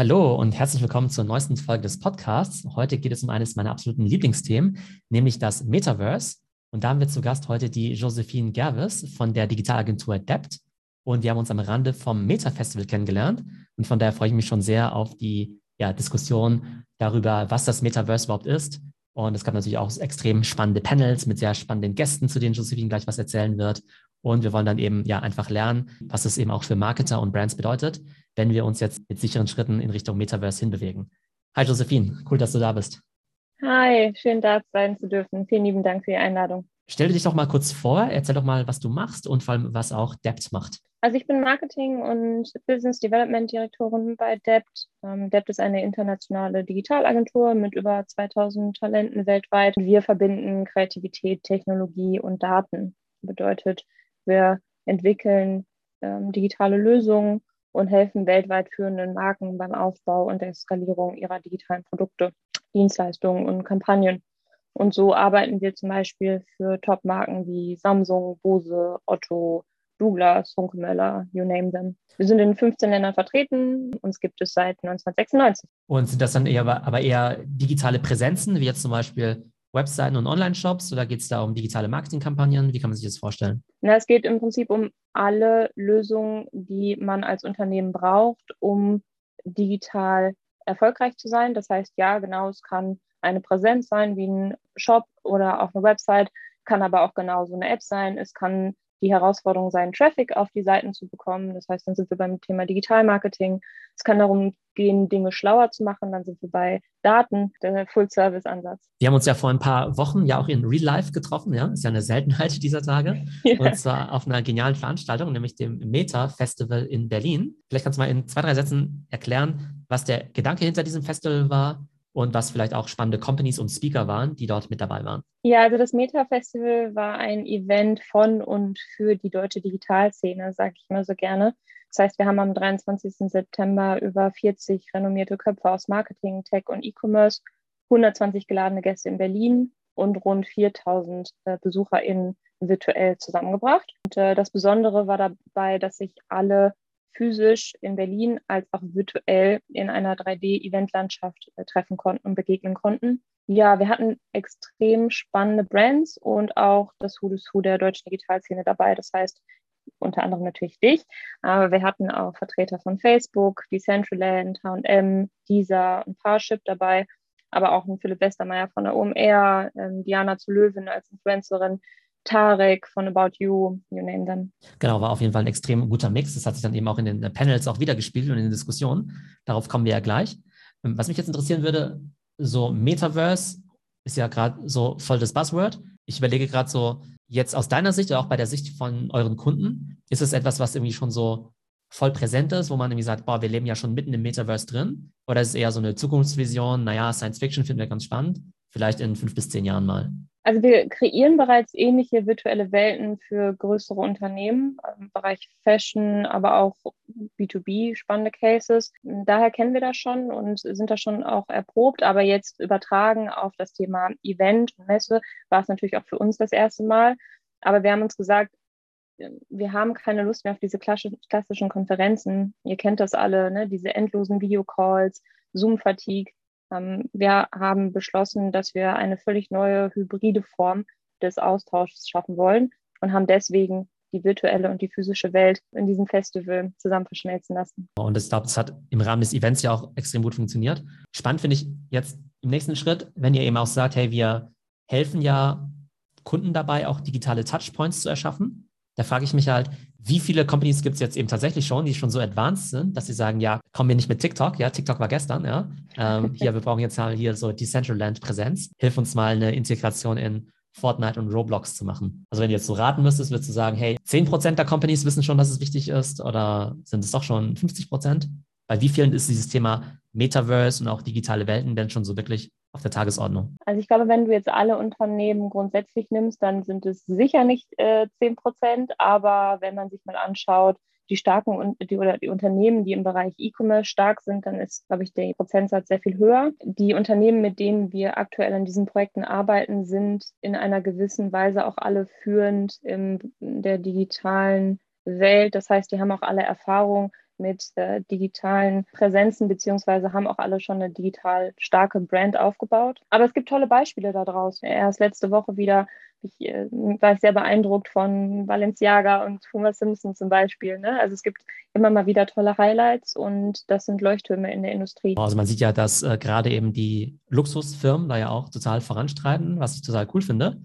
Hallo und herzlich willkommen zur neuesten Folge des Podcasts. Heute geht es um eines meiner absoluten Lieblingsthemen, nämlich das Metaverse. Und da haben wir zu Gast heute die Josephine Gervis von der Digitalagentur Dept. Und wir haben uns am Rande vom Meta-Festival kennengelernt. Und von daher freue ich mich schon sehr auf die ja, Diskussion darüber, was das Metaverse überhaupt ist. Und es gab natürlich auch extrem spannende Panels mit sehr spannenden Gästen, zu denen Josephine gleich was erzählen wird. Und wir wollen dann eben ja einfach lernen, was es eben auch für Marketer und Brands bedeutet, wenn wir uns jetzt mit sicheren Schritten in Richtung Metaverse hinbewegen. Hi Josephine, cool, dass du da bist. Hi, schön da sein zu dürfen. Vielen lieben Dank für die Einladung. Stell dich doch mal kurz vor, erzähl doch mal, was du machst und vor allem, was auch Debt macht. Also ich bin Marketing- und Business Development Direktorin bei Debt. Ähm, Debt ist eine internationale Digitalagentur mit über 2000 Talenten weltweit. Wir verbinden Kreativität, Technologie und Daten. Bedeutet, wir entwickeln ähm, digitale Lösungen und helfen weltweit führenden Marken beim Aufbau und der Skalierung ihrer digitalen Produkte, Dienstleistungen und Kampagnen. Und so arbeiten wir zum Beispiel für Top-Marken wie Samsung, Bose, Otto, Douglas, Hunkemöller, you name them. Wir sind in 15 Ländern vertreten. Uns gibt es seit 1996. Und sind das dann eher, aber eher digitale Präsenzen, wie jetzt zum Beispiel Webseiten und Online-Shops oder geht es da um digitale Marketingkampagnen? Wie kann man sich das vorstellen? Na, es geht im Prinzip um alle Lösungen, die man als Unternehmen braucht, um digital erfolgreich zu sein. Das heißt, ja, genau, es kann eine Präsenz sein wie ein Shop oder auch eine Website, kann aber auch genauso eine App sein. Es kann die Herausforderung sein, Traffic auf die Seiten zu bekommen. Das heißt, dann sind wir beim Thema Digitalmarketing. Es kann darum gehen, Dinge schlauer zu machen. Dann sind wir bei Daten, der Full-Service-Ansatz. Wir haben uns ja vor ein paar Wochen ja auch in Real Life getroffen. Ja, ist ja eine Seltenheit dieser Tage. Ja. Und zwar auf einer genialen Veranstaltung, nämlich dem Meta-Festival in Berlin. Vielleicht kannst du mal in zwei, drei Sätzen erklären, was der Gedanke hinter diesem Festival war und was vielleicht auch spannende Companies und Speaker waren, die dort mit dabei waren. Ja, also das Meta Festival war ein Event von und für die deutsche Digitalszene, sage ich immer so gerne. Das heißt, wir haben am 23. September über 40 renommierte Köpfe aus Marketing, Tech und E-Commerce, 120 geladene Gäste in Berlin und rund 4000 äh, BesucherInnen virtuell zusammengebracht. Und äh, das Besondere war dabei, dass sich alle physisch in Berlin als auch virtuell in einer 3D-Eventlandschaft äh, treffen konnten und begegnen konnten. Ja, wir hatten extrem spannende Brands und auch das Who Who der deutschen Digitalszene dabei. Das heißt, unter anderem natürlich dich, aber wir hatten auch Vertreter von Facebook, Decentraland, H&M, Deezer und Parship dabei, aber auch ein Philipp Westermeier von der OMR, ähm, Diana zu Löwen als Influencerin, Tarek von About You, you name them. Genau, war auf jeden Fall ein extrem guter Mix. Das hat sich dann eben auch in den Panels auch wiedergespielt und in den Diskussionen. Darauf kommen wir ja gleich. Ähm, was mich jetzt interessieren würde, so Metaverse ist ja gerade so voll das Buzzword. Ich überlege gerade so, jetzt aus deiner Sicht oder auch bei der Sicht von euren Kunden, ist es etwas, was irgendwie schon so voll präsent ist, wo man irgendwie sagt, boah, wir leben ja schon mitten im Metaverse drin? Oder ist es eher so eine Zukunftsvision, naja, Science Fiction finden wir ganz spannend, vielleicht in fünf bis zehn Jahren mal? Also wir kreieren bereits ähnliche virtuelle Welten für größere Unternehmen im Bereich Fashion, aber auch B2B, spannende Cases. Daher kennen wir das schon und sind da schon auch erprobt. Aber jetzt übertragen auf das Thema Event und Messe war es natürlich auch für uns das erste Mal. Aber wir haben uns gesagt, wir haben keine Lust mehr auf diese klassischen Konferenzen. Ihr kennt das alle, ne? diese endlosen Videocalls, Zoom-Fatigue. Ähm, wir haben beschlossen, dass wir eine völlig neue hybride Form des Austauschs schaffen wollen und haben deswegen die virtuelle und die physische Welt in diesem Festival zusammen verschmelzen lassen. Und ich glaube, das hat im Rahmen des Events ja auch extrem gut funktioniert. Spannend finde ich jetzt im nächsten Schritt, wenn ihr eben auch sagt, hey, wir helfen ja Kunden dabei, auch digitale Touchpoints zu erschaffen. Da frage ich mich halt, wie viele Companies gibt es jetzt eben tatsächlich schon, die schon so advanced sind, dass sie sagen, ja, kommen wir nicht mit TikTok, ja, TikTok war gestern, ja, ähm, hier, wir brauchen jetzt mal hier so Decentraland-Präsenz, hilf uns mal eine Integration in Fortnite und Roblox zu machen. Also wenn du jetzt so raten müsstest, würdest du sagen, hey, 10% der Companies wissen schon, dass es wichtig ist oder sind es doch schon 50%? Bei wie vielen ist dieses Thema Metaverse und auch digitale Welten denn schon so wirklich auf der Tagesordnung? Also ich glaube, wenn du jetzt alle Unternehmen grundsätzlich nimmst, dann sind es sicher nicht äh, 10 Prozent, aber wenn man sich mal anschaut, die starken die, oder die Unternehmen, die im Bereich E-Commerce stark sind, dann ist, glaube ich, der Prozentsatz sehr viel höher. Die Unternehmen, mit denen wir aktuell an diesen Projekten arbeiten, sind in einer gewissen Weise auch alle führend in der digitalen Welt. Das heißt, die haben auch alle Erfahrung mit äh, digitalen Präsenzen, beziehungsweise haben auch alle schon eine digital starke Brand aufgebaut. Aber es gibt tolle Beispiele da draußen. Erst letzte Woche wieder ich äh, war sehr beeindruckt von Balenciaga und Homer Simpson zum Beispiel. Ne? Also es gibt immer mal wieder tolle Highlights und das sind Leuchttürme in der Industrie. Also man sieht ja, dass äh, gerade eben die Luxusfirmen da ja auch total voranstreiten, was ich total cool finde,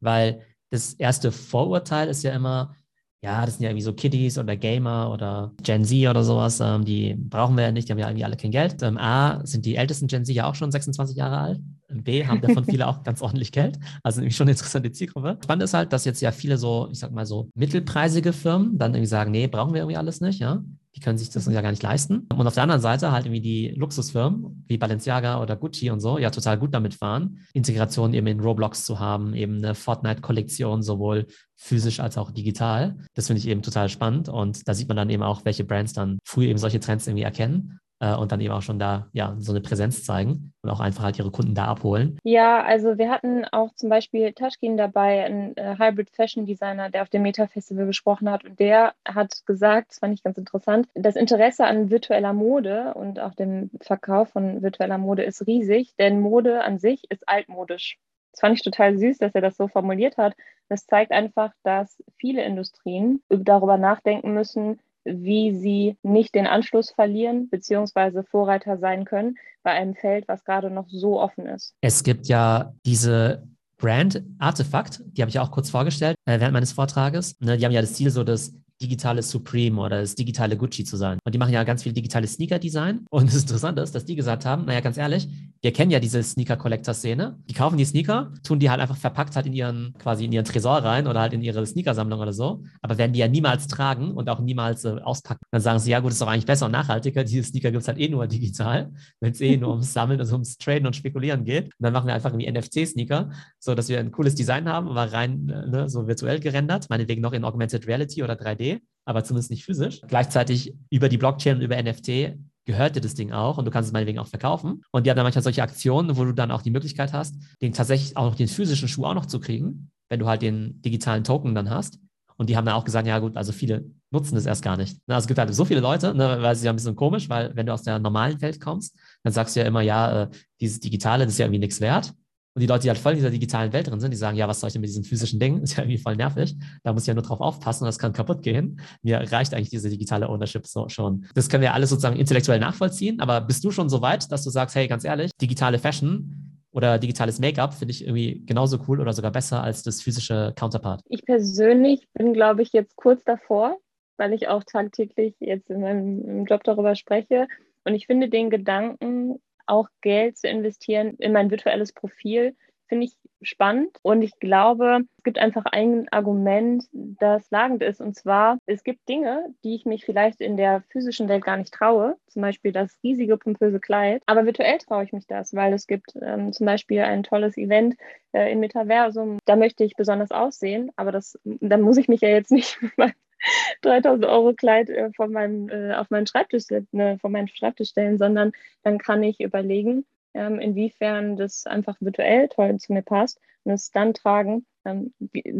weil das erste Vorurteil ist ja immer, ja, das sind ja irgendwie so Kiddies oder Gamer oder Gen Z oder sowas, ähm, die brauchen wir ja nicht, die haben ja irgendwie alle kein Geld. Ähm, A, sind die ältesten Gen Z ja auch schon 26 Jahre alt. B, haben davon viele auch ganz ordentlich Geld. Also nämlich schon eine interessante Zielgruppe. Spannend ist halt, dass jetzt ja viele so, ich sag mal so, mittelpreisige Firmen dann irgendwie sagen, nee, brauchen wir irgendwie alles nicht, ja. Die können sich das ja gar nicht leisten. Und auf der anderen Seite halt irgendwie die Luxusfirmen wie Balenciaga oder Gucci und so ja total gut damit fahren, Integration eben in Roblox zu haben, eben eine Fortnite-Kollektion sowohl physisch als auch digital. Das finde ich eben total spannend und da sieht man dann eben auch, welche Brands dann früh eben solche Trends irgendwie erkennen und dann eben auch schon da ja so eine Präsenz zeigen und auch einfach halt ihre Kunden da abholen. Ja, also wir hatten auch zum Beispiel Taschkin dabei, ein äh, Hybrid Fashion Designer, der auf dem Meta Festival gesprochen hat und der hat gesagt, das fand ich ganz interessant, das Interesse an virtueller Mode und auch dem Verkauf von virtueller Mode ist riesig, denn Mode an sich ist altmodisch. Das fand ich total süß, dass er das so formuliert hat. Das zeigt einfach, dass viele Industrien darüber nachdenken müssen, wie sie nicht den Anschluss verlieren beziehungsweise Vorreiter sein können bei einem Feld, was gerade noch so offen ist. Es gibt ja diese Brand Artefakt, die habe ich auch kurz vorgestellt äh, während meines Vortrages. Ne, die haben ja das Ziel, so das digitale Supreme oder das digitale Gucci zu sein. Und die machen ja ganz viel digitales Sneaker-Design. Und das Interessante ist, dass die gesagt haben, naja, ganz ehrlich, wir kennen ja diese Sneaker-Collector-Szene. Die kaufen die Sneaker, tun die halt einfach verpackt halt in ihren, quasi in ihren Tresor rein oder halt in ihre Sneakersammlung oder so, aber werden die ja niemals tragen und auch niemals äh, auspacken. Dann sagen sie, ja gut, ist doch eigentlich besser und nachhaltiger. Diese Sneaker gibt es halt eh nur digital, wenn es eh nur ums Sammeln, also ums Traden und Spekulieren geht. Und dann machen wir einfach irgendwie NFC-Sneaker, so dass wir ein cooles Design haben, aber rein äh, ne, so virtuell gerendert, meinetwegen noch in Augmented Reality oder 3D aber zumindest nicht physisch. Gleichzeitig über die Blockchain und über NFT gehört dir das Ding auch und du kannst es meinetwegen auch verkaufen. Und die haben dann manchmal solche Aktionen, wo du dann auch die Möglichkeit hast, den tatsächlich auch noch den physischen Schuh auch noch zu kriegen, wenn du halt den digitalen Token dann hast. Und die haben dann auch gesagt, ja gut, also viele nutzen das erst gar nicht. Also es gibt halt so viele Leute, ne, weil es ist ja ein bisschen komisch, weil wenn du aus der normalen Welt kommst, dann sagst du ja immer, ja, äh, dieses Digitale, das ist ja irgendwie nichts wert. Und die Leute, die halt voll in dieser digitalen Welt drin sind, die sagen, ja, was soll ich denn mit diesem physischen Ding? Ist ja irgendwie voll nervig. Da muss ich ja nur drauf aufpassen und das kann kaputt gehen. Mir reicht eigentlich diese digitale Ownership so schon. Das können wir alles sozusagen intellektuell nachvollziehen. Aber bist du schon so weit, dass du sagst, hey, ganz ehrlich, digitale Fashion oder digitales Make-up finde ich irgendwie genauso cool oder sogar besser als das physische Counterpart? Ich persönlich bin, glaube ich, jetzt kurz davor, weil ich auch tagtäglich jetzt in meinem Job darüber spreche. Und ich finde den Gedanken, auch Geld zu investieren in mein virtuelles Profil, finde ich spannend. Und ich glaube, es gibt einfach ein Argument, das lagend ist. Und zwar, es gibt Dinge, die ich mich vielleicht in der physischen Welt gar nicht traue. Zum Beispiel das riesige, pompöse Kleid. Aber virtuell traue ich mich das, weil es gibt ähm, zum Beispiel ein tolles Event äh, im Metaversum. Da möchte ich besonders aussehen. Aber das, dann muss ich mich ja jetzt nicht 3000 Euro Kleid äh, von meinem, äh, auf meinen Schreibtisch, ne, von meinem Schreibtisch stellen, sondern dann kann ich überlegen, ähm, inwiefern das einfach virtuell toll zu mir passt und es dann tragen. Ähm,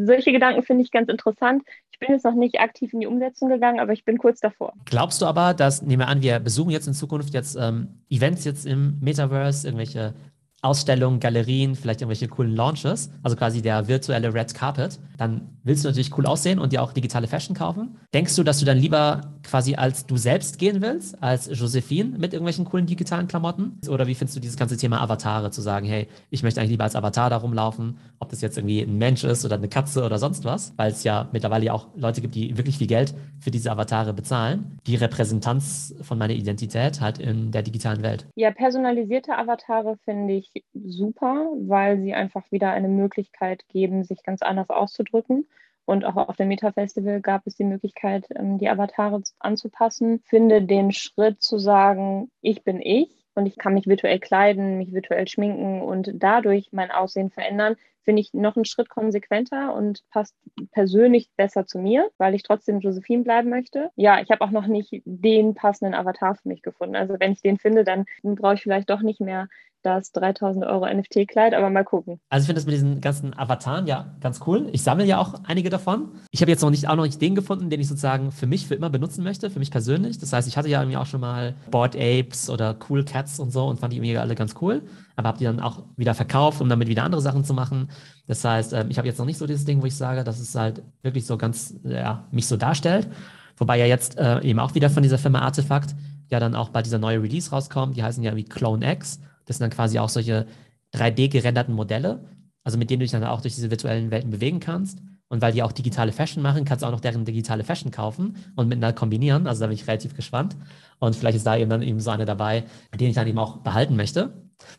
solche Gedanken finde ich ganz interessant. Ich bin jetzt noch nicht aktiv in die Umsetzung gegangen, aber ich bin kurz davor. Glaubst du aber, dass, nehmen wir an, wir besuchen jetzt in Zukunft jetzt ähm, Events jetzt im Metaverse, irgendwelche Ausstellungen, Galerien, vielleicht irgendwelche coolen Launches, also quasi der virtuelle Red Carpet, dann willst du natürlich cool aussehen und dir auch digitale Fashion kaufen. Denkst du, dass du dann lieber quasi als du selbst gehen willst, als Josephine mit irgendwelchen coolen digitalen Klamotten? Oder wie findest du dieses ganze Thema Avatare, zu sagen, hey, ich möchte eigentlich lieber als Avatar da rumlaufen, ob das jetzt irgendwie ein Mensch ist oder eine Katze oder sonst was, weil es ja mittlerweile ja auch Leute gibt, die wirklich viel Geld für diese Avatare bezahlen. Die Repräsentanz von meiner Identität halt in der digitalen Welt. Ja, personalisierte Avatare finde ich super, weil sie einfach wieder eine Möglichkeit geben, sich ganz anders auszudrücken. Und auch auf dem Meta-Festival gab es die Möglichkeit, ähm, die Avatare anzupassen. Finde den Schritt zu sagen, ich bin ich und ich kann mich virtuell kleiden, mich virtuell schminken und dadurch mein Aussehen verändern, finde ich noch einen Schritt konsequenter und passt persönlich besser zu mir, weil ich trotzdem Josephine bleiben möchte. Ja, ich habe auch noch nicht den passenden Avatar für mich gefunden. Also wenn ich den finde, dann brauche ich vielleicht doch nicht mehr das 3000 Euro NFT-Kleid, aber mal gucken. Also ich finde das mit diesen ganzen Avataren ja ganz cool. Ich sammle ja auch einige davon. Ich habe jetzt noch nicht, auch noch nicht den gefunden, den ich sozusagen für mich für immer benutzen möchte, für mich persönlich. Das heißt, ich hatte ja irgendwie auch schon mal Bored Apes oder Cool Cats und so und fand die irgendwie alle ganz cool, aber habe die dann auch wieder verkauft, um damit wieder andere Sachen zu machen. Das heißt, ähm, ich habe jetzt noch nicht so dieses Ding, wo ich sage, dass es halt wirklich so ganz, ja, mich so darstellt. Wobei ja jetzt äh, eben auch wieder von dieser Firma Artefakt ja dann auch bei dieser neue Release rauskommt. Die heißen ja wie Clone X. Das sind dann quasi auch solche 3D-gerenderten Modelle, also mit denen du dich dann auch durch diese virtuellen Welten bewegen kannst. Und weil die auch digitale Fashion machen, kannst du auch noch deren digitale Fashion kaufen und miteinander kombinieren. Also da bin ich relativ gespannt. Und vielleicht ist da eben dann eben so eine dabei, den ich dann eben auch behalten möchte.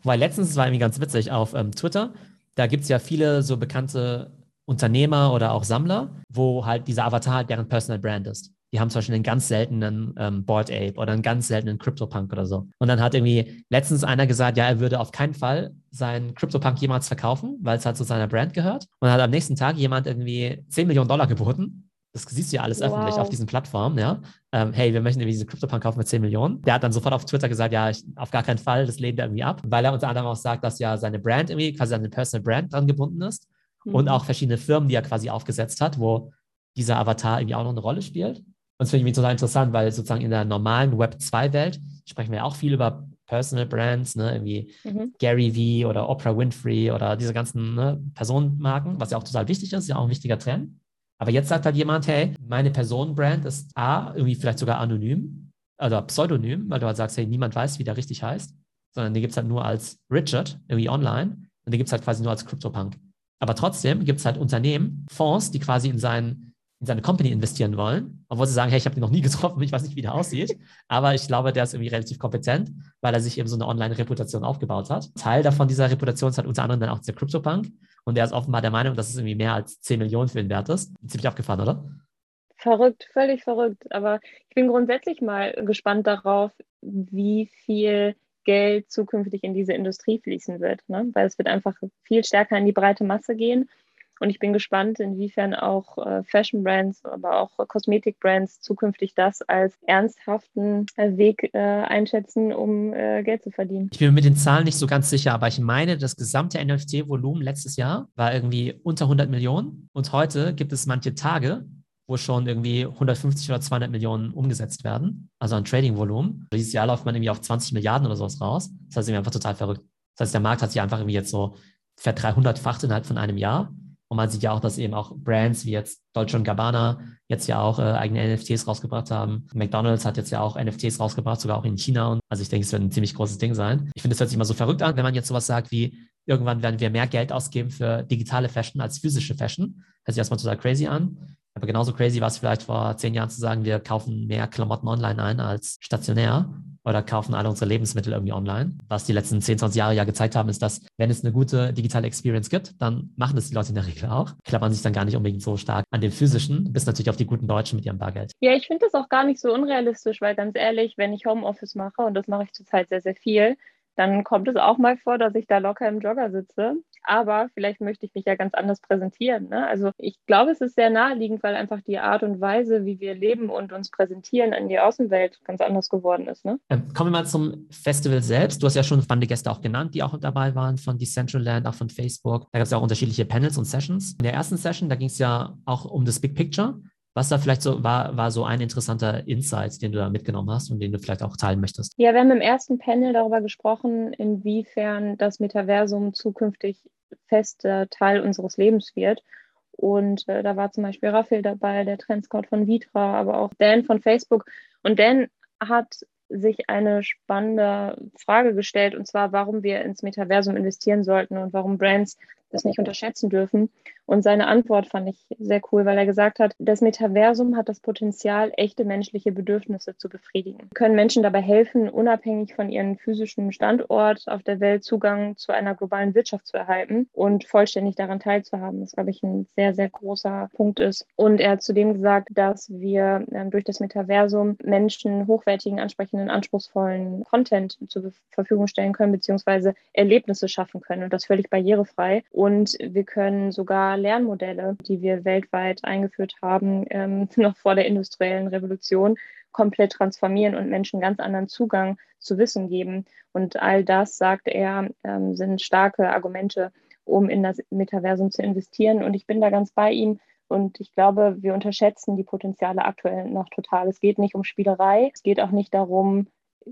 Wobei letztens, es war irgendwie ganz witzig, auf ähm, Twitter, da gibt es ja viele so bekannte Unternehmer oder auch Sammler, wo halt dieser Avatar deren Personal Brand ist die haben zum Beispiel einen ganz seltenen ähm, Board Ape oder einen ganz seltenen CryptoPunk oder so. Und dann hat irgendwie letztens einer gesagt, ja, er würde auf keinen Fall seinen CryptoPunk jemals verkaufen, weil es halt zu seiner Brand gehört. Und dann hat am nächsten Tag jemand irgendwie 10 Millionen Dollar geboten. Das siehst du ja alles wow. öffentlich auf diesen Plattformen, ja. Ähm, hey, wir möchten irgendwie diesen CryptoPunk kaufen mit 10 Millionen. Der hat dann sofort auf Twitter gesagt, ja, ich, auf gar keinen Fall, das lehnt er irgendwie ab, weil er unter anderem auch sagt, dass ja seine Brand irgendwie, quasi seine Personal Brand dran gebunden ist mhm. und auch verschiedene Firmen, die er quasi aufgesetzt hat, wo dieser Avatar irgendwie auch noch eine Rolle spielt. Und das finde ich total interessant, weil sozusagen in der normalen Web 2-Welt sprechen wir auch viel über Personal Brands, ne, irgendwie mhm. Gary Vee oder Oprah Winfrey oder diese ganzen ne, Personenmarken, was ja auch total wichtig ist, ja auch ein wichtiger Trend. Aber jetzt sagt halt jemand, hey, meine Personenbrand ist A, irgendwie vielleicht sogar anonym oder pseudonym, weil du halt sagst, hey, niemand weiß, wie der richtig heißt, sondern die gibt es halt nur als Richard irgendwie online und die gibt es halt quasi nur als CryptoPunk. Aber trotzdem gibt es halt Unternehmen, Fonds, die quasi in seinen in seine Company investieren wollen, obwohl sie sagen, hey, ich habe den noch nie getroffen, ich weiß nicht, wie der aussieht. Aber ich glaube, der ist irgendwie relativ kompetent, weil er sich eben so eine Online-Reputation aufgebaut hat. Teil davon dieser Reputation ist halt unter anderem dann auch der CryptoPunk. Und der ist offenbar der Meinung, dass es irgendwie mehr als 10 Millionen für ihn wert ist. Ziemlich abgefahren, oder? Verrückt, völlig verrückt. Aber ich bin grundsätzlich mal gespannt darauf, wie viel Geld zukünftig in diese Industrie fließen wird. Ne? Weil es wird einfach viel stärker in die breite Masse gehen. Und ich bin gespannt, inwiefern auch äh, Fashion Brands, aber auch Kosmetik Brands zukünftig das als ernsthaften äh, Weg äh, einschätzen, um Geld zu verdienen. Ich bin mir mit den Zahlen nicht so ganz sicher, aber ich meine, das gesamte NFT-Volumen letztes Jahr war irgendwie unter 100 Millionen. Und heute gibt es manche Tage, wo schon irgendwie 150 oder 200 Millionen umgesetzt werden, also an Trading-Volumen. Dieses Jahr läuft man irgendwie auf 20 Milliarden oder sowas raus. Das heißt, irgendwie einfach total verrückt. Das heißt, der Markt hat sich einfach irgendwie jetzt so ver 300-facht innerhalb von einem Jahr. Und man sieht ja auch, dass eben auch Brands wie jetzt Deutsche Gabbana jetzt ja auch äh, eigene NFTs rausgebracht haben. McDonald's hat jetzt ja auch NFTs rausgebracht, sogar auch in China. Und also ich denke, es wird ein ziemlich großes Ding sein. Ich finde, es hört sich immer so verrückt an, wenn man jetzt sowas sagt wie, irgendwann werden wir mehr Geld ausgeben für digitale Fashion als physische Fashion. Hört sich erstmal total crazy an. Aber genauso crazy war es vielleicht vor zehn Jahren zu sagen, wir kaufen mehr Klamotten online ein als stationär oder kaufen alle unsere Lebensmittel irgendwie online. Was die letzten 10, 20 Jahre ja gezeigt haben, ist, dass wenn es eine gute digitale Experience gibt, dann machen das die Leute in der Regel auch. Klappern sich dann gar nicht unbedingt so stark an dem physischen, bis natürlich auf die guten Deutschen mit ihrem Bargeld. Ja, ich finde das auch gar nicht so unrealistisch, weil ganz ehrlich, wenn ich Homeoffice mache, und das mache ich zurzeit sehr, sehr viel, dann kommt es auch mal vor, dass ich da locker im Jogger sitze. Aber vielleicht möchte ich mich ja ganz anders präsentieren. Ne? Also ich glaube, es ist sehr naheliegend, weil einfach die Art und Weise, wie wir leben und uns präsentieren in die Außenwelt ganz anders geworden ist. Ne? Ähm, kommen wir mal zum Festival selbst. Du hast ja schon spannende Gäste auch genannt, die auch dabei waren von Decentraland, auch von Facebook. Da gab es ja auch unterschiedliche Panels und Sessions. In der ersten Session, da ging es ja auch um das Big Picture. Was da vielleicht so war, war so ein interessanter Insight, den du da mitgenommen hast und den du vielleicht auch teilen möchtest. Ja, wir haben im ersten Panel darüber gesprochen, inwiefern das Metaversum zukünftig fester Teil unseres Lebens wird. Und äh, da war zum Beispiel Raphael dabei, der Trendscout von Vitra, aber auch Dan von Facebook. Und Dan hat sich eine spannende Frage gestellt, und zwar, warum wir ins Metaversum investieren sollten und warum Brands das nicht unterschätzen dürfen. Und seine Antwort fand ich sehr cool, weil er gesagt hat, das Metaversum hat das Potenzial, echte menschliche Bedürfnisse zu befriedigen. Können Menschen dabei helfen, unabhängig von ihrem physischen Standort auf der Welt Zugang zu einer globalen Wirtschaft zu erhalten und vollständig daran teilzuhaben, was, glaube ich, ein sehr, sehr großer Punkt ist. Und er hat zudem gesagt, dass wir äh, durch das Metaversum Menschen hochwertigen, ansprechenden, anspruchsvollen Content zur Verfügung stellen können, beziehungsweise Erlebnisse schaffen können und das völlig barrierefrei. Und wir können sogar Lernmodelle, die wir weltweit eingeführt haben, ähm, noch vor der industriellen Revolution, komplett transformieren und Menschen ganz anderen Zugang zu Wissen geben. Und all das, sagt er, ähm, sind starke Argumente, um in das Metaversum zu investieren. Und ich bin da ganz bei ihm. Und ich glaube, wir unterschätzen die Potenziale aktuell noch total. Es geht nicht um Spielerei. Es geht auch nicht darum,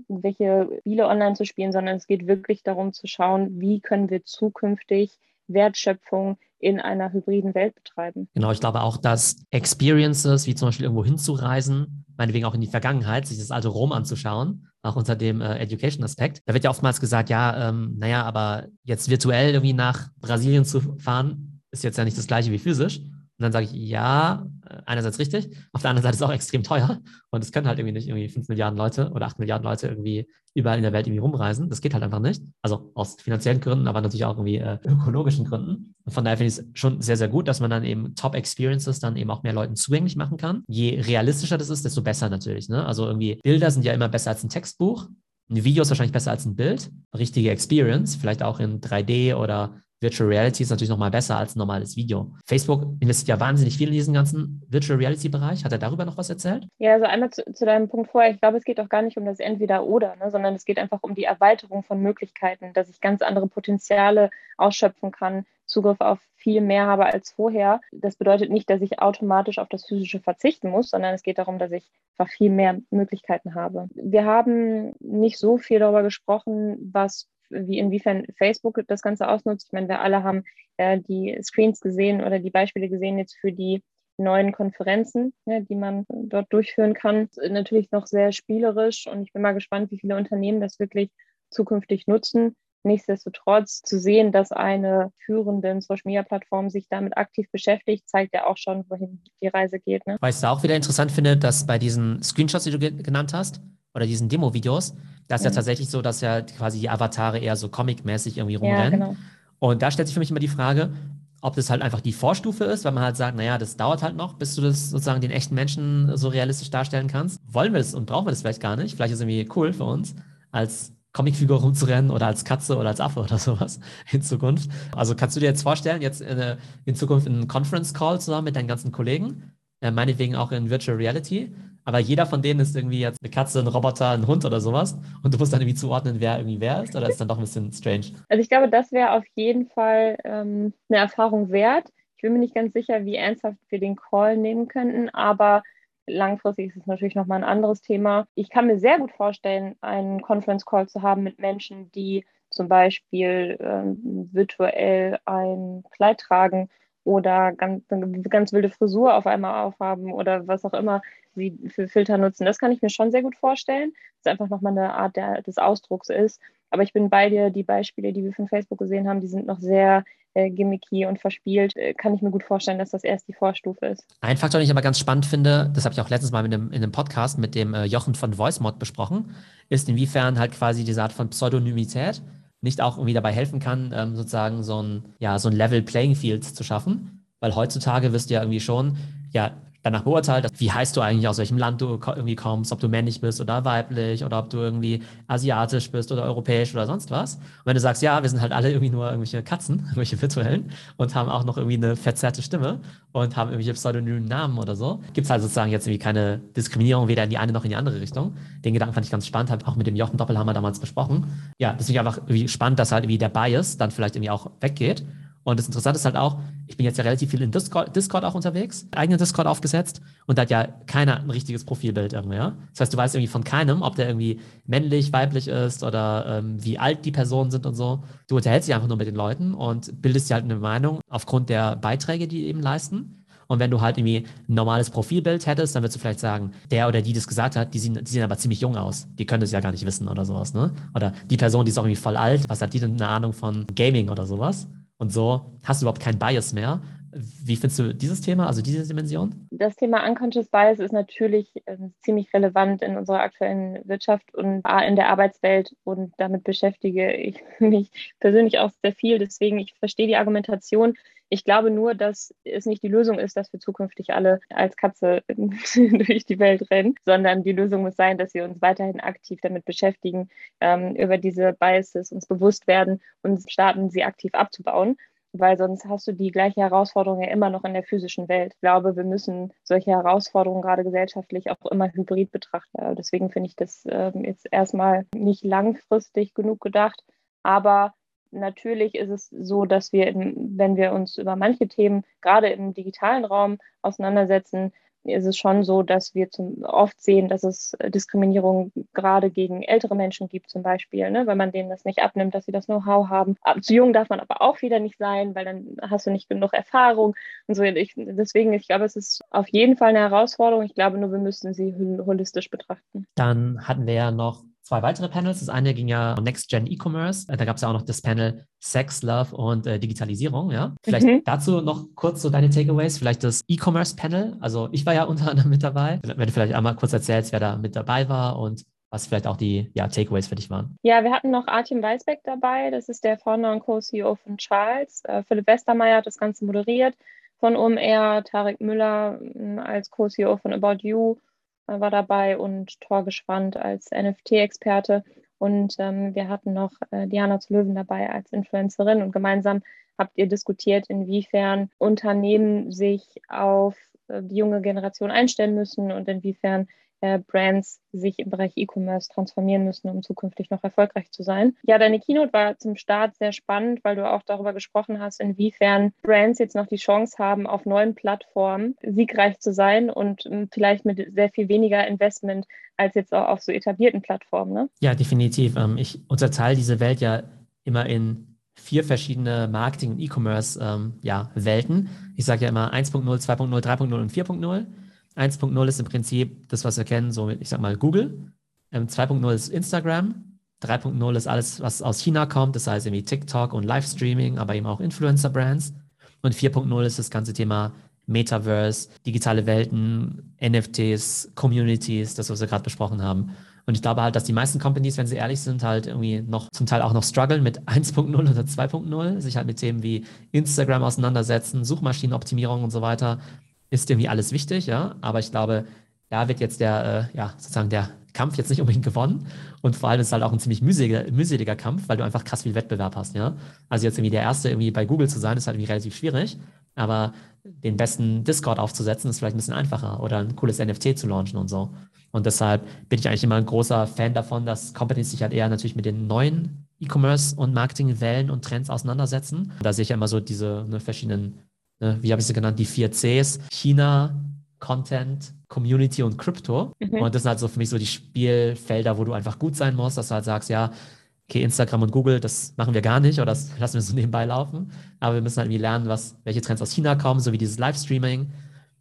welche Spiele online zu spielen, sondern es geht wirklich darum zu schauen, wie können wir zukünftig Wertschöpfung in einer hybriden Welt betreiben. Genau, ich glaube auch, dass Experiences, wie zum Beispiel irgendwo hinzureisen, meinetwegen auch in die Vergangenheit, sich das alte Rom anzuschauen, auch unter dem äh, Education-Aspekt. Da wird ja oftmals gesagt, ja, ähm, naja, aber jetzt virtuell irgendwie nach Brasilien zu fahren, ist jetzt ja nicht das gleiche wie physisch. Und dann sage ich, ja, äh, einerseits richtig, auf der anderen Seite ist es auch extrem teuer und es können halt irgendwie nicht irgendwie 5 Milliarden Leute oder 8 Milliarden Leute irgendwie überall in der Welt irgendwie rumreisen. Das geht halt einfach nicht. Also aus finanziellen Gründen, aber natürlich auch irgendwie äh, ökologischen Gründen. Und von daher finde ich es schon sehr, sehr gut, dass man dann eben Top-Experiences dann eben auch mehr Leuten zugänglich machen kann. Je realistischer das ist, desto besser natürlich. Ne? Also irgendwie Bilder sind ja immer besser als ein Textbuch. Ein Video ist wahrscheinlich besser als ein Bild. Richtige Experience, vielleicht auch in 3D oder Virtual Reality ist natürlich nochmal besser als ein normales Video. Facebook investiert ja wahnsinnig viel in diesen ganzen Virtual Reality Bereich. Hat er darüber noch was erzählt? Ja, also einmal zu, zu deinem Punkt vorher. Ich glaube, es geht auch gar nicht um das Entweder-Oder, ne, sondern es geht einfach um die Erweiterung von Möglichkeiten, dass ich ganz andere Potenziale ausschöpfen kann, Zugriff auf viel mehr habe als vorher. Das bedeutet nicht, dass ich automatisch auf das Physische verzichten muss, sondern es geht darum, dass ich einfach viel mehr Möglichkeiten habe. Wir haben nicht so viel darüber gesprochen, was wie inwiefern Facebook das Ganze ausnutzt. Ich meine, wir alle haben äh, die Screens gesehen oder die Beispiele gesehen jetzt für die neuen Konferenzen, ja, die man dort durchführen kann. Natürlich noch sehr spielerisch und ich bin mal gespannt, wie viele Unternehmen das wirklich zukünftig nutzen. Nichtsdestotrotz zu sehen, dass eine führende Social Media Plattform sich damit aktiv beschäftigt, zeigt ja auch schon, wohin die Reise geht. Ne? Weißt du auch wieder interessant finde, dass bei diesen Screenshots, die du genannt hast, oder diesen Demo-Videos, da ist ja. ja tatsächlich so, dass ja quasi die Avatare eher so comic-mäßig irgendwie rumrennen. Ja, genau. Und da stellt sich für mich immer die Frage, ob das halt einfach die Vorstufe ist, weil man halt sagt, naja, das dauert halt noch, bis du das sozusagen den echten Menschen so realistisch darstellen kannst. Wollen wir das und brauchen wir das vielleicht gar nicht? Vielleicht ist es irgendwie cool für uns, als Comicfigur rumzurennen oder als Katze oder als Affe oder sowas in Zukunft. Also kannst du dir jetzt vorstellen, jetzt in, in Zukunft einen Conference Call zusammen mit deinen ganzen Kollegen, äh, meinetwegen auch in Virtual Reality, aber jeder von denen ist irgendwie jetzt eine Katze, ein Roboter, ein Hund oder sowas. Und du musst dann irgendwie zuordnen, wer irgendwie wer ist, oder ist dann doch ein bisschen strange? Also ich glaube, das wäre auf jeden Fall ähm, eine Erfahrung wert. Ich bin mir nicht ganz sicher, wie ernsthaft wir den Call nehmen könnten, aber langfristig ist es natürlich nochmal ein anderes Thema. Ich kann mir sehr gut vorstellen, einen Conference Call zu haben mit Menschen, die zum Beispiel ähm, virtuell ein Kleid tragen oder ganz, ganz wilde Frisur auf einmal aufhaben oder was auch immer sie für Filter nutzen. Das kann ich mir schon sehr gut vorstellen, dass einfach nochmal eine Art der, des Ausdrucks ist. Aber ich bin bei dir, die Beispiele, die wir von Facebook gesehen haben, die sind noch sehr äh, gimmicky und verspielt. Äh, kann ich mir gut vorstellen, dass das erst die Vorstufe ist. Ein Faktor, den ich aber ganz spannend finde, das habe ich auch letztens mal in einem, in einem Podcast mit dem äh, Jochen von VoiceMod besprochen, ist inwiefern halt quasi diese Art von Pseudonymität nicht auch irgendwie dabei helfen kann, ähm, sozusagen so ein, ja, so ein Level Playing Field zu schaffen. Weil heutzutage wirst du ja irgendwie schon, ja, danach beurteilt, wie heißt du eigentlich, aus welchem Land du irgendwie kommst, ob du männlich bist oder weiblich oder ob du irgendwie asiatisch bist oder europäisch oder sonst was. Und wenn du sagst, ja, wir sind halt alle irgendwie nur irgendwelche Katzen, irgendwelche virtuellen und haben auch noch irgendwie eine verzerrte Stimme und haben irgendwelche pseudonymen Namen oder so, gibt es halt sozusagen jetzt irgendwie keine Diskriminierung weder in die eine noch in die andere Richtung. Den Gedanken fand ich ganz spannend, habe auch mit dem Jochen Doppelhammer damals besprochen. Ja, das finde ich einfach irgendwie spannend, dass halt irgendwie der Bias dann vielleicht irgendwie auch weggeht und das Interessante ist halt auch, ich bin jetzt ja relativ viel in Discord, Discord auch unterwegs, eigenen Discord aufgesetzt und da hat ja keiner ein richtiges Profilbild irgendwie. Ja? Das heißt, du weißt irgendwie von keinem, ob der irgendwie männlich, weiblich ist oder ähm, wie alt die Personen sind und so. Du unterhältst dich einfach nur mit den Leuten und bildest dir halt eine Meinung aufgrund der Beiträge, die eben leisten. Und wenn du halt irgendwie ein normales Profilbild hättest, dann würdest du vielleicht sagen, der oder die das gesagt hat, die sehen, die sehen aber ziemlich jung aus. Die können das ja gar nicht wissen oder sowas, ne? Oder die Person, die ist auch irgendwie voll alt, was hat die denn eine Ahnung von Gaming oder sowas? Und so hast du überhaupt keinen Bias mehr. Wie findest du dieses Thema, also diese Dimension? Das Thema Unconscious Bias ist natürlich äh, ziemlich relevant in unserer aktuellen Wirtschaft und in der Arbeitswelt und damit beschäftige ich mich persönlich auch sehr viel. Deswegen, ich verstehe die Argumentation. Ich glaube nur, dass es nicht die Lösung ist, dass wir zukünftig alle als Katze durch die Welt rennen, sondern die Lösung muss sein, dass wir uns weiterhin aktiv damit beschäftigen, ähm, über diese Biases uns bewusst werden und starten, sie aktiv abzubauen. weil sonst hast du die gleiche Herausforderung ja immer noch in der physischen Welt. Ich glaube, wir müssen solche Herausforderungen gerade gesellschaftlich auch immer hybrid betrachten. Deswegen finde ich das ähm, jetzt erstmal nicht langfristig genug gedacht. Aber natürlich ist es so, dass wir, wenn wir uns über manche Themen gerade im digitalen Raum auseinandersetzen, ist es schon so, dass wir zum, oft sehen, dass es Diskriminierung gerade gegen ältere Menschen gibt, zum Beispiel, ne, weil man denen das nicht abnimmt, dass sie das Know-how haben. Zu jung darf man aber auch wieder nicht sein, weil dann hast du nicht genug Erfahrung und so. Ich, deswegen, ich glaube, es ist auf jeden Fall eine Herausforderung. Ich glaube nur, wir müssten sie holistisch betrachten. Dann hatten wir ja noch zwei weitere Panels. Das eine ging ja um Next Gen E-Commerce. Da gab es ja auch noch das Panel Sex, Love und äh, Digitalisierung. Ja, vielleicht mhm. dazu noch kurz so deine Takeaways. Vielleicht das E-Commerce Panel. Also ich war ja unter anderem mit dabei. Wenn du vielleicht einmal kurz erzählst, wer da mit dabei war und was vielleicht auch die ja, Takeaways für dich waren. Ja, wir hatten noch Artem Weisbeck dabei. Das ist der Founder und Co-CEO von Charles. Äh, Philipp Westermeier hat das Ganze moderiert von OMR. Tarek Müller äh, als Co-CEO von About You war dabei und Torgeschwand als NFT-Experte. Und ähm, wir hatten noch äh, Diana zu Löwen dabei als Influencerin und gemeinsam habt ihr diskutiert, inwiefern Unternehmen sich auf äh, die junge Generation einstellen müssen und inwiefern äh, Brands sich im Bereich E-Commerce transformieren müssen, um zukünftig noch erfolgreich zu sein. Ja, deine Keynote war zum Start sehr spannend, weil du auch darüber gesprochen hast, inwiefern Brands jetzt noch die Chance haben, auf neuen Plattformen siegreich zu sein und ähm, vielleicht mit sehr viel weniger Investment als jetzt auch auf so etablierten Plattformen. Ne? Ja, definitiv. Ähm, ich unterteile diese Welt ja immer in vier verschiedene Marketing- und E-Commerce-Welten. Ähm, ja, ich sage ja immer 1.0, 2.0, 3.0 und 4.0. 1.0 ist im Prinzip das, was wir kennen, so ich sag mal Google. Ähm, 2.0 ist Instagram. 3.0 ist alles, was aus China kommt, das heißt irgendwie TikTok und Livestreaming, aber eben auch Influencer-Brands. Und 4.0 ist das ganze Thema Metaverse, digitale Welten, NFTs, Communities, das, was wir gerade besprochen haben. Und ich glaube halt, dass die meisten Companies, wenn sie ehrlich sind, halt irgendwie noch zum Teil auch noch strugglen mit 1.0 oder 2.0, sich halt mit Themen wie Instagram auseinandersetzen, Suchmaschinenoptimierung und so weiter ist irgendwie alles wichtig, ja. Aber ich glaube, da wird jetzt der, äh, ja, sozusagen der Kampf jetzt nicht unbedingt gewonnen. Und vor allem ist es halt auch ein ziemlich mühseliger, mühseliger Kampf, weil du einfach krass viel Wettbewerb hast, ja. Also jetzt irgendwie der Erste irgendwie bei Google zu sein, ist halt irgendwie relativ schwierig. Aber den besten Discord aufzusetzen, ist vielleicht ein bisschen einfacher oder ein cooles NFT zu launchen und so. Und deshalb bin ich eigentlich immer ein großer Fan davon, dass Companies sich halt eher natürlich mit den neuen E-Commerce und Marketingwellen und Trends auseinandersetzen. Da sehe ich ja immer so diese ne, verschiedenen ne, wie habe ich sie genannt, die vier Cs, China, Content, Community und Crypto. Mhm. Und das sind halt so für mich so die Spielfelder, wo du einfach gut sein musst, dass du halt sagst, ja, okay, Instagram und Google, das machen wir gar nicht oder das lassen wir so nebenbei laufen. Aber wir müssen halt irgendwie lernen, was, welche Trends aus China kommen, so wie dieses Livestreaming.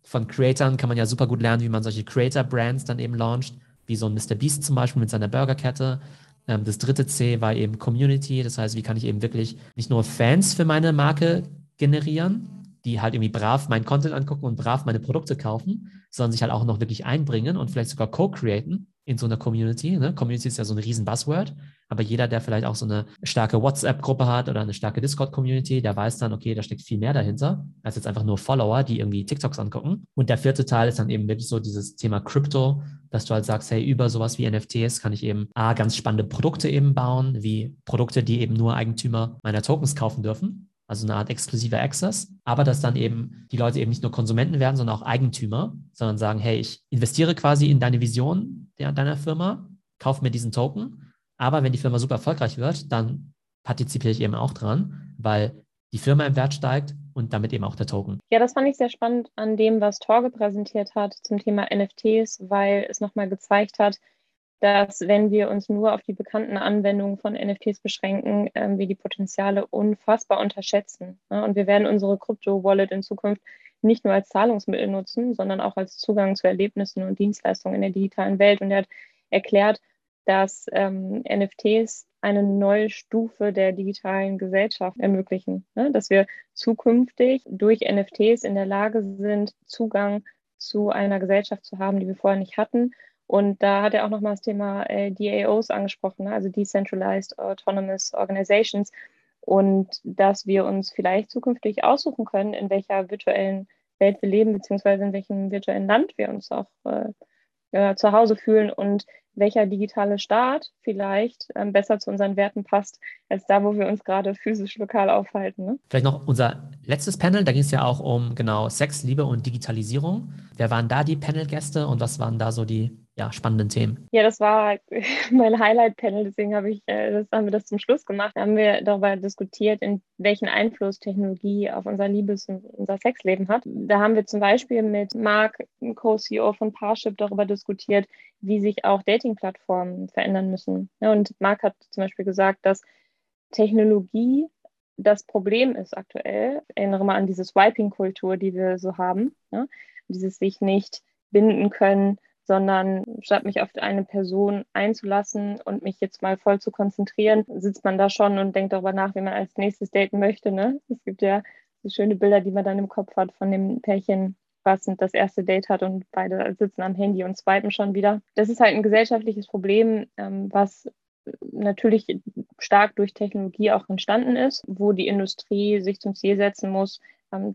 Von Creatern kann man ja super gut lernen, wie man solche Creator-Brands dann eben launcht, wie so ein Mr. Beast zum Beispiel mit seiner Burgerkette. Ähm, das dritte C war eben Community, das heißt, wie kann ich eben wirklich nicht nur Fans für meine Marke generieren, die halt irgendwie brav meinen Content angucken und brav meine Produkte kaufen, sondern sich halt auch noch wirklich einbringen und vielleicht sogar co-createn in so einer Community. Ne? Community ist ja so ein riesen Buzzword, aber jeder, der vielleicht auch so eine starke WhatsApp-Gruppe hat oder eine starke Discord-Community, der weiß dann, okay, da steckt viel mehr dahinter, als jetzt einfach nur Follower, die irgendwie TikToks angucken. Und der vierte Teil ist dann eben wirklich so dieses Thema Crypto, dass du halt sagst, hey, über sowas wie NFTs kann ich eben A, ganz spannende Produkte eben bauen, wie Produkte, die eben nur Eigentümer meiner Tokens kaufen dürfen also eine Art exklusiver Access, aber dass dann eben die Leute eben nicht nur Konsumenten werden, sondern auch Eigentümer, sondern sagen, hey, ich investiere quasi in deine Vision der, deiner Firma, kaufe mir diesen Token, aber wenn die Firma super erfolgreich wird, dann partizipiere ich eben auch dran, weil die Firma im Wert steigt und damit eben auch der Token. Ja, das fand ich sehr spannend an dem, was Torge präsentiert hat zum Thema NFTs, weil es nochmal gezeigt hat, dass wenn wir uns nur auf die bekannten Anwendungen von NFTs beschränken, ähm, wir die Potenziale unfassbar unterschätzen. Ne? Und wir werden unsere Krypto-Wallet in Zukunft nicht nur als Zahlungsmittel nutzen, sondern auch als Zugang zu Erlebnissen und Dienstleistungen in der digitalen Welt. Und er hat erklärt, dass ähm, NFTs eine neue Stufe der digitalen Gesellschaft ermöglichen, ne? dass wir zukünftig durch NFTs in der Lage sind, Zugang zu einer Gesellschaft zu haben, die wir vorher nicht hatten und da hat er auch nochmal das Thema äh, DAOs angesprochen, ne? also Decentralized Autonomous Organizations. Und dass wir uns vielleicht zukünftig aussuchen können, in welcher virtuellen Welt wir leben, beziehungsweise in welchem virtuellen Land wir uns auch äh, äh, zu Hause fühlen und welcher digitale Start vielleicht ähm, besser zu unseren Werten passt, als da, wo wir uns gerade physisch lokal aufhalten. Ne? Vielleicht noch unser letztes Panel, da ging es ja auch um genau Sex, Liebe und Digitalisierung. Wer waren da die Panelgäste und was waren da so die ja, spannenden Themen? Ja, das war mein Highlight-Panel, deswegen habe ich, äh, das haben wir das zum Schluss gemacht. Da haben wir darüber diskutiert, in welchen Einfluss Technologie auf unser Liebes- und unser Sexleben hat. Da haben wir zum Beispiel mit Mark, Co-CEO von Parship, darüber diskutiert, wie sich auch Dating-Plattformen verändern müssen. Und Mark hat zum Beispiel gesagt, dass Technologie das Problem ist aktuell. Ich erinnere mal an diese Swiping-Kultur, die wir so haben. Dieses sich nicht binden können sondern statt mich auf eine Person einzulassen und mich jetzt mal voll zu konzentrieren, sitzt man da schon und denkt darüber nach, wie man als nächstes daten möchte. Ne? Es gibt ja so schöne Bilder, die man dann im Kopf hat von dem Pärchen, was das erste Date hat und beide sitzen am Handy und swipen schon wieder. Das ist halt ein gesellschaftliches Problem, ähm, was natürlich stark durch Technologie auch entstanden ist, wo die Industrie sich zum Ziel setzen muss,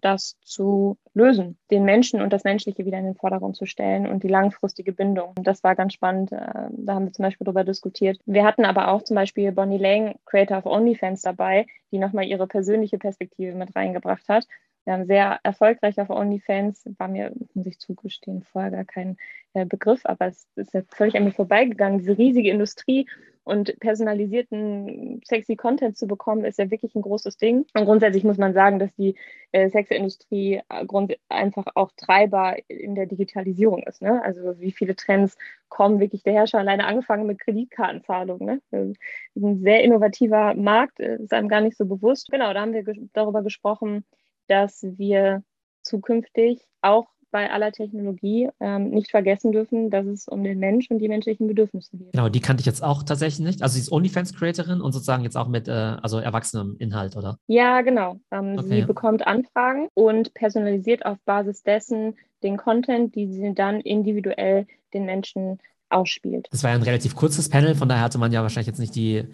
das zu lösen, den Menschen und das Menschliche wieder in den Vordergrund zu stellen und die langfristige Bindung. Das war ganz spannend. Äh, da haben wir zum Beispiel darüber diskutiert. Wir hatten aber auch zum Beispiel Bonnie Lang, Creator of OnlyFans, dabei, die nochmal ihre persönliche Perspektive mit reingebracht hat. Wir haben sehr erfolgreich auf OnlyFans, war mir, muss ich zugestehen, vorher gar kein äh, Begriff, aber es ist ja völlig an mir vorbeigegangen, diese riesige Industrie und personalisierten sexy Content zu bekommen, ist ja wirklich ein großes Ding. Und grundsätzlich muss man sagen, dass die äh, Sexindustrie äh, einfach auch Treiber in der Digitalisierung ist. Ne? Also wie viele Trends kommen wirklich der Herrscher alleine angefangen mit Kreditkartenzahlung. Ne? Ist ein sehr innovativer Markt, äh, ist einem gar nicht so bewusst. Genau, da haben wir ges darüber gesprochen, dass wir zukünftig auch bei aller Technologie ähm, nicht vergessen dürfen, dass es um den Mensch und die menschlichen Bedürfnisse geht. Genau, die kannte ich jetzt auch tatsächlich nicht. Also sie ist OnlyFans-Creatorin und sozusagen jetzt auch mit äh, also erwachsenem Inhalt, oder? Ja, genau. Ähm, okay, sie bekommt Anfragen und personalisiert auf Basis dessen den Content, die sie dann individuell den Menschen ausspielt. Das war ja ein relativ kurzes Panel, von daher hatte man ja wahrscheinlich jetzt nicht die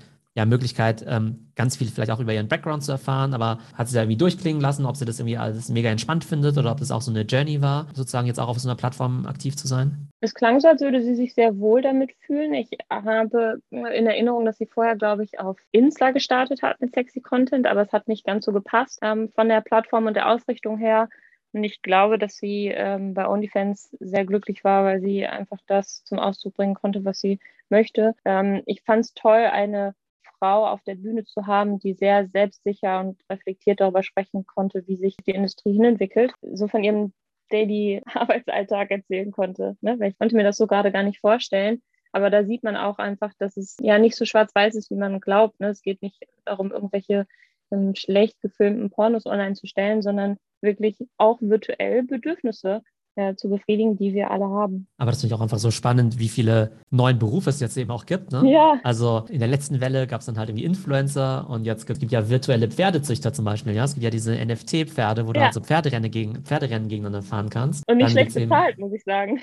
ja, Möglichkeit, ähm, ganz viel vielleicht auch über ihren Background zu erfahren, aber hat sie da irgendwie durchklingen lassen, ob sie das irgendwie alles mega entspannt findet oder ob das auch so eine Journey war, sozusagen jetzt auch auf so einer Plattform aktiv zu sein? Es klang so, als würde sie sich sehr wohl damit fühlen. Ich habe in Erinnerung, dass sie vorher, glaube ich, auf Insta gestartet hat mit sexy Content, aber es hat nicht ganz so gepasst ähm, von der Plattform und der Ausrichtung her. Und ich glaube, dass sie ähm, bei OnlyFans sehr glücklich war, weil sie einfach das zum Ausdruck bringen konnte, was sie möchte. Ähm, ich fand es toll, eine Frau auf der Bühne zu haben, die sehr selbstsicher und reflektiert darüber sprechen konnte, wie sich die Industrie hinentwickelt, so von ihrem Daily Arbeitsalltag erzählen konnte. Ne? Weil ich konnte mir das so gerade gar nicht vorstellen. Aber da sieht man auch einfach, dass es ja nicht so schwarz-weiß ist, wie man glaubt. Ne? Es geht nicht darum, irgendwelche ähm, schlecht gefilmten Pornos online zu stellen, sondern wirklich auch virtuell Bedürfnisse äh, zu befriedigen, die wir alle haben. Aber das finde ich auch einfach so spannend, wie viele neuen Berufe es jetzt eben auch gibt. Ne? Ja. Also in der letzten Welle gab es dann halt irgendwie Influencer und jetzt gibt es ja virtuelle Pferdezüchter zum Beispiel. Ja? Es gibt ja diese NFT-Pferde, wo ja. du halt so Pferderennen, gegen, Pferderennen gegeneinander fahren kannst. Und nicht dann schlecht bezahlt, eben, muss ich sagen.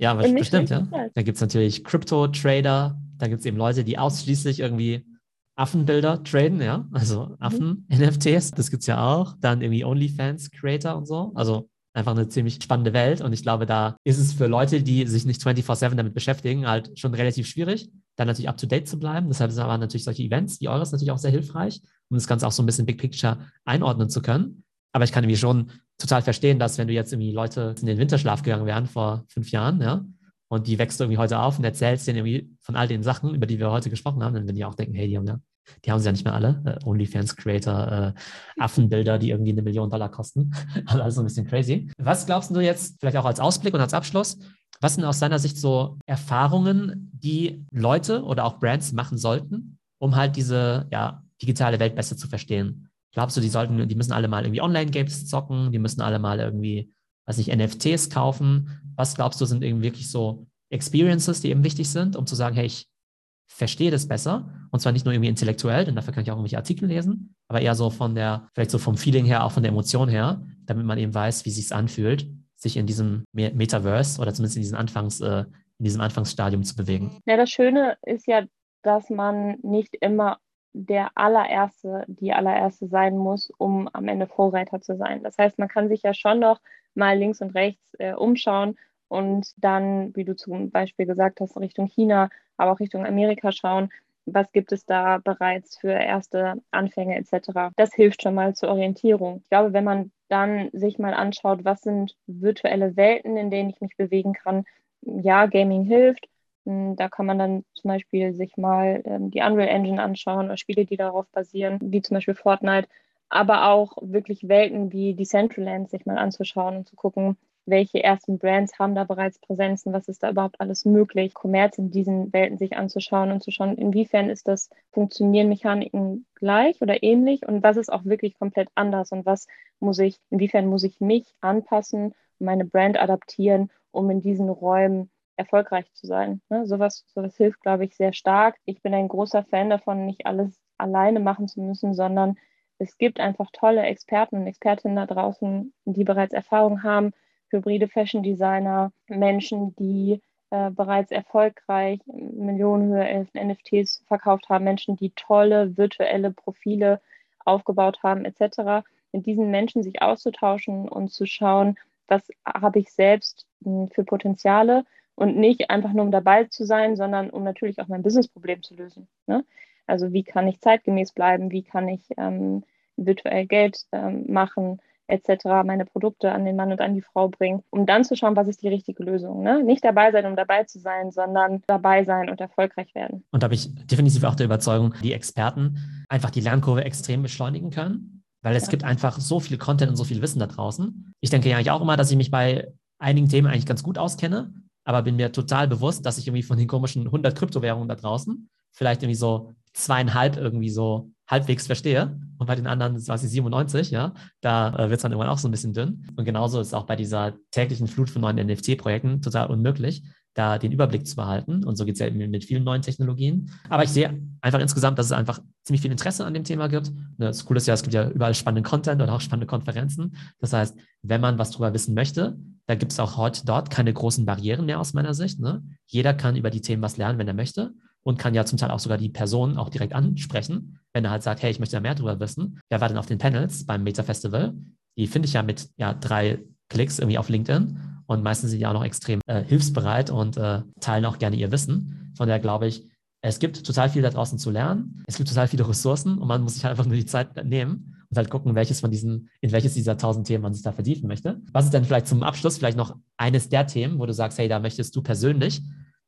Ja, was bestimmt, ja. Da gibt es natürlich Crypto-Trader, da gibt es eben Leute, die ausschließlich irgendwie Affenbilder traden, ja, also Affen-NFTs, das gibt es ja auch. Dann irgendwie OnlyFans-Creator und so. Also einfach eine ziemlich spannende Welt. Und ich glaube, da ist es für Leute, die sich nicht 24-7 damit beschäftigen, halt schon relativ schwierig, dann natürlich up-to-date zu bleiben. Deshalb sind aber natürlich solche Events wie eures natürlich auch sehr hilfreich, um das Ganze auch so ein bisschen Big Picture einordnen zu können. Aber ich kann irgendwie schon total verstehen, dass wenn du jetzt irgendwie Leute in den Winterschlaf gegangen wären vor fünf Jahren, ja, und die wächst irgendwie heute auf und erzählst denen irgendwie von all den Sachen, über die wir heute gesprochen haben, dann würden die auch denken, hey, die haben ja die haben sie ja nicht mehr alle. Äh, OnlyFans-Creator, äh, Affenbilder, die irgendwie eine Million Dollar kosten. also alles so ein bisschen crazy. Was glaubst du jetzt, vielleicht auch als Ausblick und als Abschluss, was sind aus deiner Sicht so Erfahrungen, die Leute oder auch Brands machen sollten, um halt diese ja, digitale Welt besser zu verstehen? Glaubst du, die sollten, die müssen alle mal irgendwie Online-Games zocken, die müssen alle mal irgendwie, weiß nicht, NFTs kaufen? Was glaubst du, sind irgendwie wirklich so Experiences, die eben wichtig sind, um zu sagen, hey, ich verstehe das besser. Und zwar nicht nur irgendwie intellektuell, denn dafür kann ich auch irgendwelche Artikel lesen, aber eher so von der, vielleicht so vom Feeling her, auch von der Emotion her, damit man eben weiß, wie sich anfühlt, sich in diesem Metaverse oder zumindest in diesem Anfangs, äh, in diesem Anfangsstadium zu bewegen. Ja, das Schöne ist ja, dass man nicht immer der allererste, die allererste sein muss, um am Ende Vorreiter zu sein. Das heißt, man kann sich ja schon noch mal links und rechts äh, umschauen und dann, wie du zum Beispiel gesagt hast, Richtung China, aber auch Richtung Amerika schauen, was gibt es da bereits für erste Anfänge etc. Das hilft schon mal zur Orientierung. Ich glaube, wenn man dann sich mal anschaut, was sind virtuelle Welten, in denen ich mich bewegen kann, ja, Gaming hilft. Hm, da kann man dann zum Beispiel sich mal ähm, die Unreal Engine anschauen oder Spiele, die darauf basieren, wie zum Beispiel Fortnite, aber auch wirklich Welten wie Decentraland sich mal anzuschauen und zu gucken, welche ersten Brands haben da bereits Präsenzen, was ist da überhaupt alles möglich, Kommerz in diesen Welten sich anzuschauen und zu schauen, inwiefern ist das, funktionieren Mechaniken gleich oder ähnlich und was ist auch wirklich komplett anders und was muss ich, inwiefern muss ich mich anpassen, meine Brand adaptieren, um in diesen Räumen erfolgreich zu sein. Ne? Sowas, sowas hilft, glaube ich, sehr stark. Ich bin ein großer Fan davon, nicht alles alleine machen zu müssen, sondern es gibt einfach tolle Experten und Expertinnen da draußen, die bereits Erfahrung haben, hybride Fashion Designer, Menschen, die äh, bereits erfolgreich Millionenhöhe NFTs verkauft haben, Menschen, die tolle virtuelle Profile aufgebaut haben, etc. Mit diesen Menschen sich auszutauschen und zu schauen, was habe ich selbst hm, für Potenziale und nicht einfach nur um dabei zu sein, sondern um natürlich auch mein Businessproblem zu lösen. Ne? Also wie kann ich zeitgemäß bleiben, wie kann ich ähm, virtuell Geld ähm, machen, etc., meine Produkte an den Mann und an die Frau bringen, um dann zu schauen, was ist die richtige Lösung. Ne? Nicht dabei sein, um dabei zu sein, sondern dabei sein und erfolgreich werden. Und da habe ich definitiv auch der Überzeugung, die Experten einfach die Lernkurve extrem beschleunigen können, weil es ja. gibt einfach so viel Content und so viel Wissen da draußen. Ich denke ja eigentlich auch immer, dass ich mich bei einigen Themen eigentlich ganz gut auskenne, aber bin mir total bewusst, dass ich irgendwie von den komischen 100 Kryptowährungen da draußen vielleicht irgendwie so zweieinhalb irgendwie so halbwegs verstehe. Und bei den anderen, ich 97, ja, da äh, wird es dann irgendwann auch so ein bisschen dünn. Und genauso ist auch bei dieser täglichen Flut von neuen NFT-Projekten total unmöglich, da den Überblick zu behalten. Und so geht es ja mit vielen neuen Technologien. Aber ich sehe einfach insgesamt, dass es einfach ziemlich viel Interesse an dem Thema gibt. Ne, das Coole ist ja, es gibt ja überall spannenden Content oder auch spannende Konferenzen. Das heißt, wenn man was drüber wissen möchte, da gibt es auch heute dort keine großen Barrieren mehr aus meiner Sicht. Ne? Jeder kann über die Themen was lernen, wenn er möchte und kann ja zum Teil auch sogar die Person auch direkt ansprechen, wenn er halt sagt, hey, ich möchte da mehr drüber wissen. Wer war denn auf den Panels beim Meta Festival? Die finde ich ja mit ja, drei Klicks irgendwie auf LinkedIn und meistens sind die auch noch extrem äh, hilfsbereit und äh, teilen auch gerne ihr Wissen. Von daher glaube ich, es gibt total viel da draußen zu lernen. Es gibt total viele Ressourcen und man muss sich halt einfach nur die Zeit nehmen und halt gucken, welches von diesen, in welches dieser tausend Themen man sich da vertiefen möchte. Was ist denn vielleicht zum Abschluss vielleicht noch eines der Themen, wo du sagst, hey, da möchtest du persönlich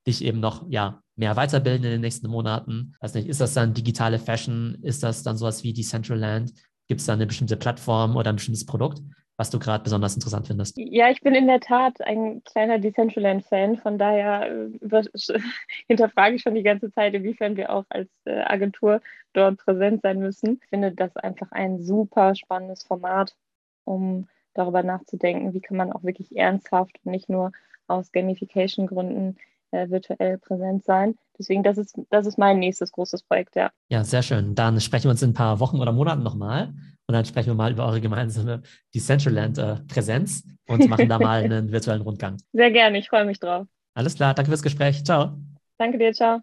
dich eben noch ja, mehr weiterbilden in den nächsten Monaten. Weiß nicht, ist das dann digitale Fashion? Ist das dann sowas wie Decentraland? Gibt es da eine bestimmte Plattform oder ein bestimmtes Produkt, was du gerade besonders interessant findest? Ja, ich bin in der Tat ein kleiner Decentraland-Fan. Von daher äh, hinterfrage ich schon die ganze Zeit, inwiefern wir auch als äh, Agentur dort präsent sein müssen. Ich finde das einfach ein super spannendes Format, um darüber nachzudenken, wie kann man auch wirklich ernsthaft und nicht nur aus Gamification-Gründen äh, virtuell präsent sein. Deswegen, das ist, das ist mein nächstes großes Projekt, ja. Ja, sehr schön. Dann sprechen wir uns in ein paar Wochen oder Monaten nochmal und dann sprechen wir mal über eure gemeinsame Decentraland-Präsenz äh, und machen da mal einen virtuellen Rundgang. Sehr gerne, ich freue mich drauf. Alles klar, danke fürs Gespräch. Ciao. Danke dir, ciao.